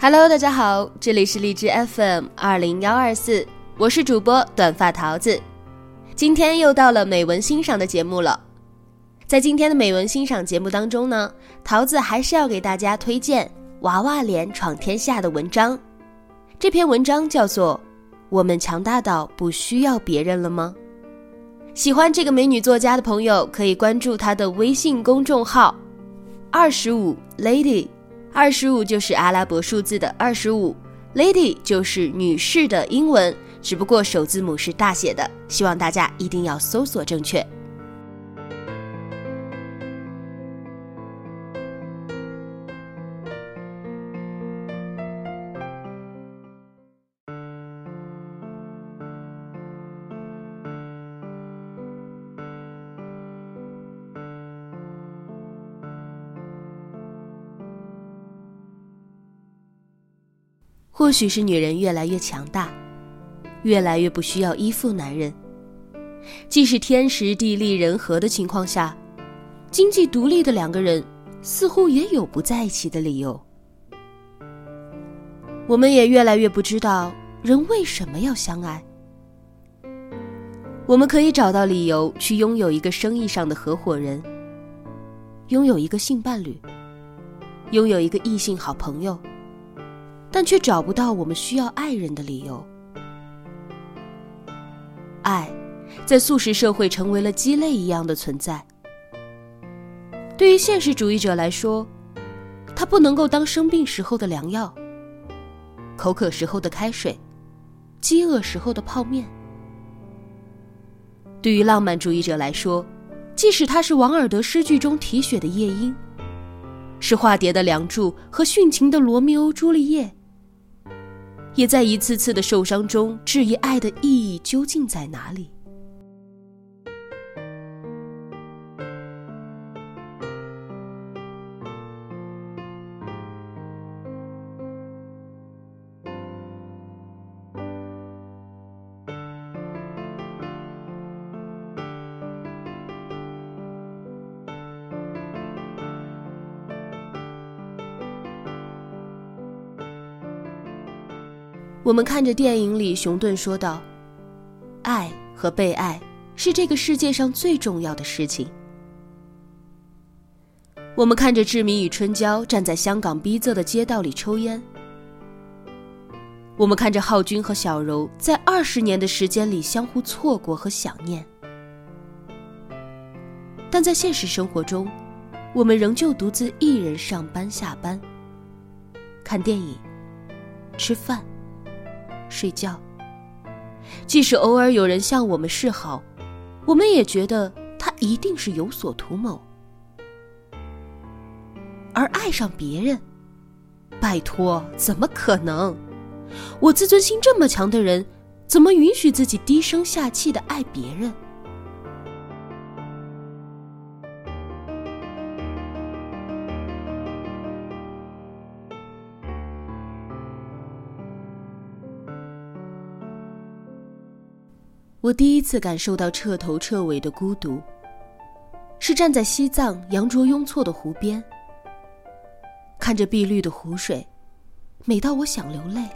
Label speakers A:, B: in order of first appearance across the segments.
A: Hello，大家好，这里是荔枝 FM 二零幺二四，我是主播短发桃子。今天又到了美文欣赏的节目了。在今天的美文欣赏节目当中呢，桃子还是要给大家推荐《娃娃脸闯天下》的文章。这篇文章叫做《我们强大到不需要别人了吗》。喜欢这个美女作家的朋友可以关注她的微信公众号“二十五 Lady”。二十五就是阿拉伯数字的二十五，lady 就是女士的英文，只不过首字母是大写的，希望大家一定要搜索正确。或许是女人越来越强大，越来越不需要依附男人。即使天时地利人和的情况下，经济独立的两个人似乎也有不在一起的理由。我们也越来越不知道人为什么要相爱。我们可以找到理由去拥有一个生意上的合伙人，拥有一个性伴侣，拥有一个异性好朋友。但却找不到我们需要爱人的理由。爱，在素食社会成为了鸡肋一样的存在。对于现实主义者来说，它不能够当生病时候的良药、口渴时候的开水、饥饿时候的泡面。对于浪漫主义者来说，即使他是王尔德诗句中啼血的夜莺，是化蝶的梁祝和殉情的罗密欧朱丽叶。也在一次次的受伤中质疑爱的意义究竟在哪里。我们看着电影里，熊顿说道：“爱和被爱是这个世界上最重要的事情。”我们看着志明与春娇站在香港逼仄的街道里抽烟。我们看着浩君和小柔在二十年的时间里相互错过和想念。但在现实生活中，我们仍旧独自一人上班、下班、看电影、吃饭。睡觉。即使偶尔有人向我们示好，我们也觉得他一定是有所图谋。而爱上别人，拜托，怎么可能？我自尊心这么强的人，怎么允许自己低声下气的爱别人？我第一次感受到彻头彻尾的孤独，是站在西藏羊卓雍措的湖边，看着碧绿的湖水，美到我想流泪。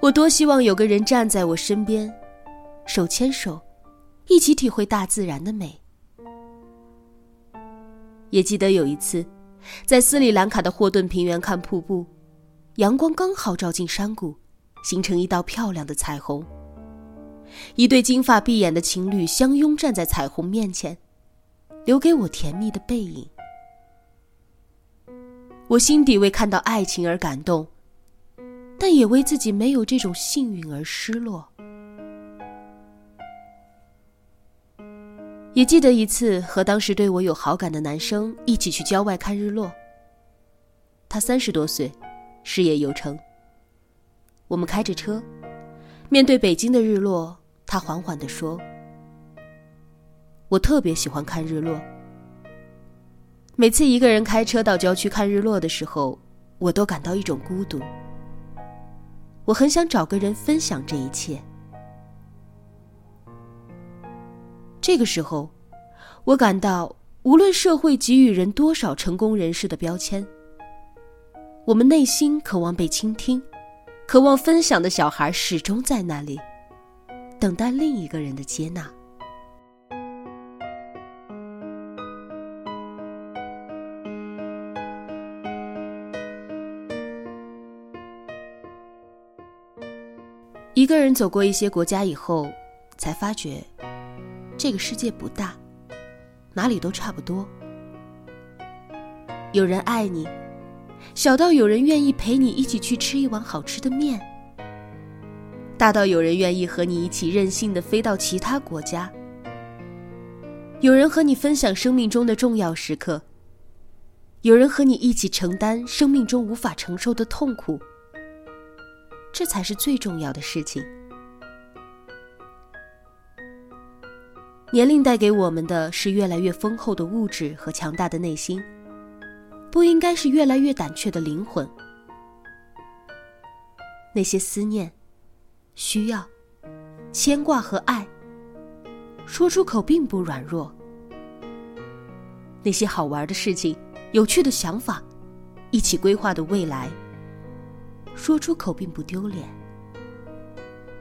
A: 我多希望有个人站在我身边，手牵手，一起体会大自然的美。也记得有一次，在斯里兰卡的霍顿平原看瀑布，阳光刚好照进山谷，形成一道漂亮的彩虹。一对金发碧眼的情侣相拥站在彩虹面前，留给我甜蜜的背影。我心底为看到爱情而感动，但也为自己没有这种幸运而失落。也记得一次和当时对我有好感的男生一起去郊外看日落。他三十多岁，事业有成。我们开着车，面对北京的日落，他缓缓地说：“我特别喜欢看日落。每次一个人开车到郊区看日落的时候，我都感到一种孤独。我很想找个人分享这一切。”这个时候，我感到，无论社会给予人多少成功人士的标签，我们内心渴望被倾听、渴望分享的小孩始终在那里，等待另一个人的接纳。一个人走过一些国家以后，才发觉。这个世界不大，哪里都差不多。有人爱你，小到有人愿意陪你一起去吃一碗好吃的面，大到有人愿意和你一起任性的飞到其他国家。有人和你分享生命中的重要时刻，有人和你一起承担生命中无法承受的痛苦。这才是最重要的事情。年龄带给我们的是越来越丰厚的物质和强大的内心，不应该是越来越胆怯的灵魂。那些思念、需要、牵挂和爱，说出口并不软弱；那些好玩的事情、有趣的想法、一起规划的未来，说出口并不丢脸。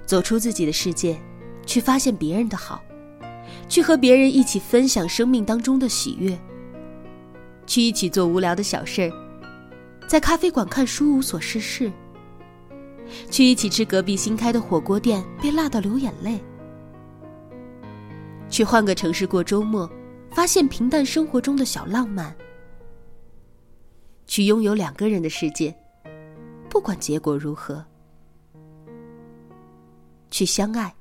A: 走出自己的世界，去发现别人的好。去和别人一起分享生命当中的喜悦，去一起做无聊的小事儿，在咖啡馆看书无所事事，去一起吃隔壁新开的火锅店被辣到流眼泪，去换个城市过周末，发现平淡生活中的小浪漫，去拥有两个人的世界，不管结果如何，去相爱。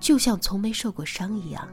A: 就像从没受过伤一样。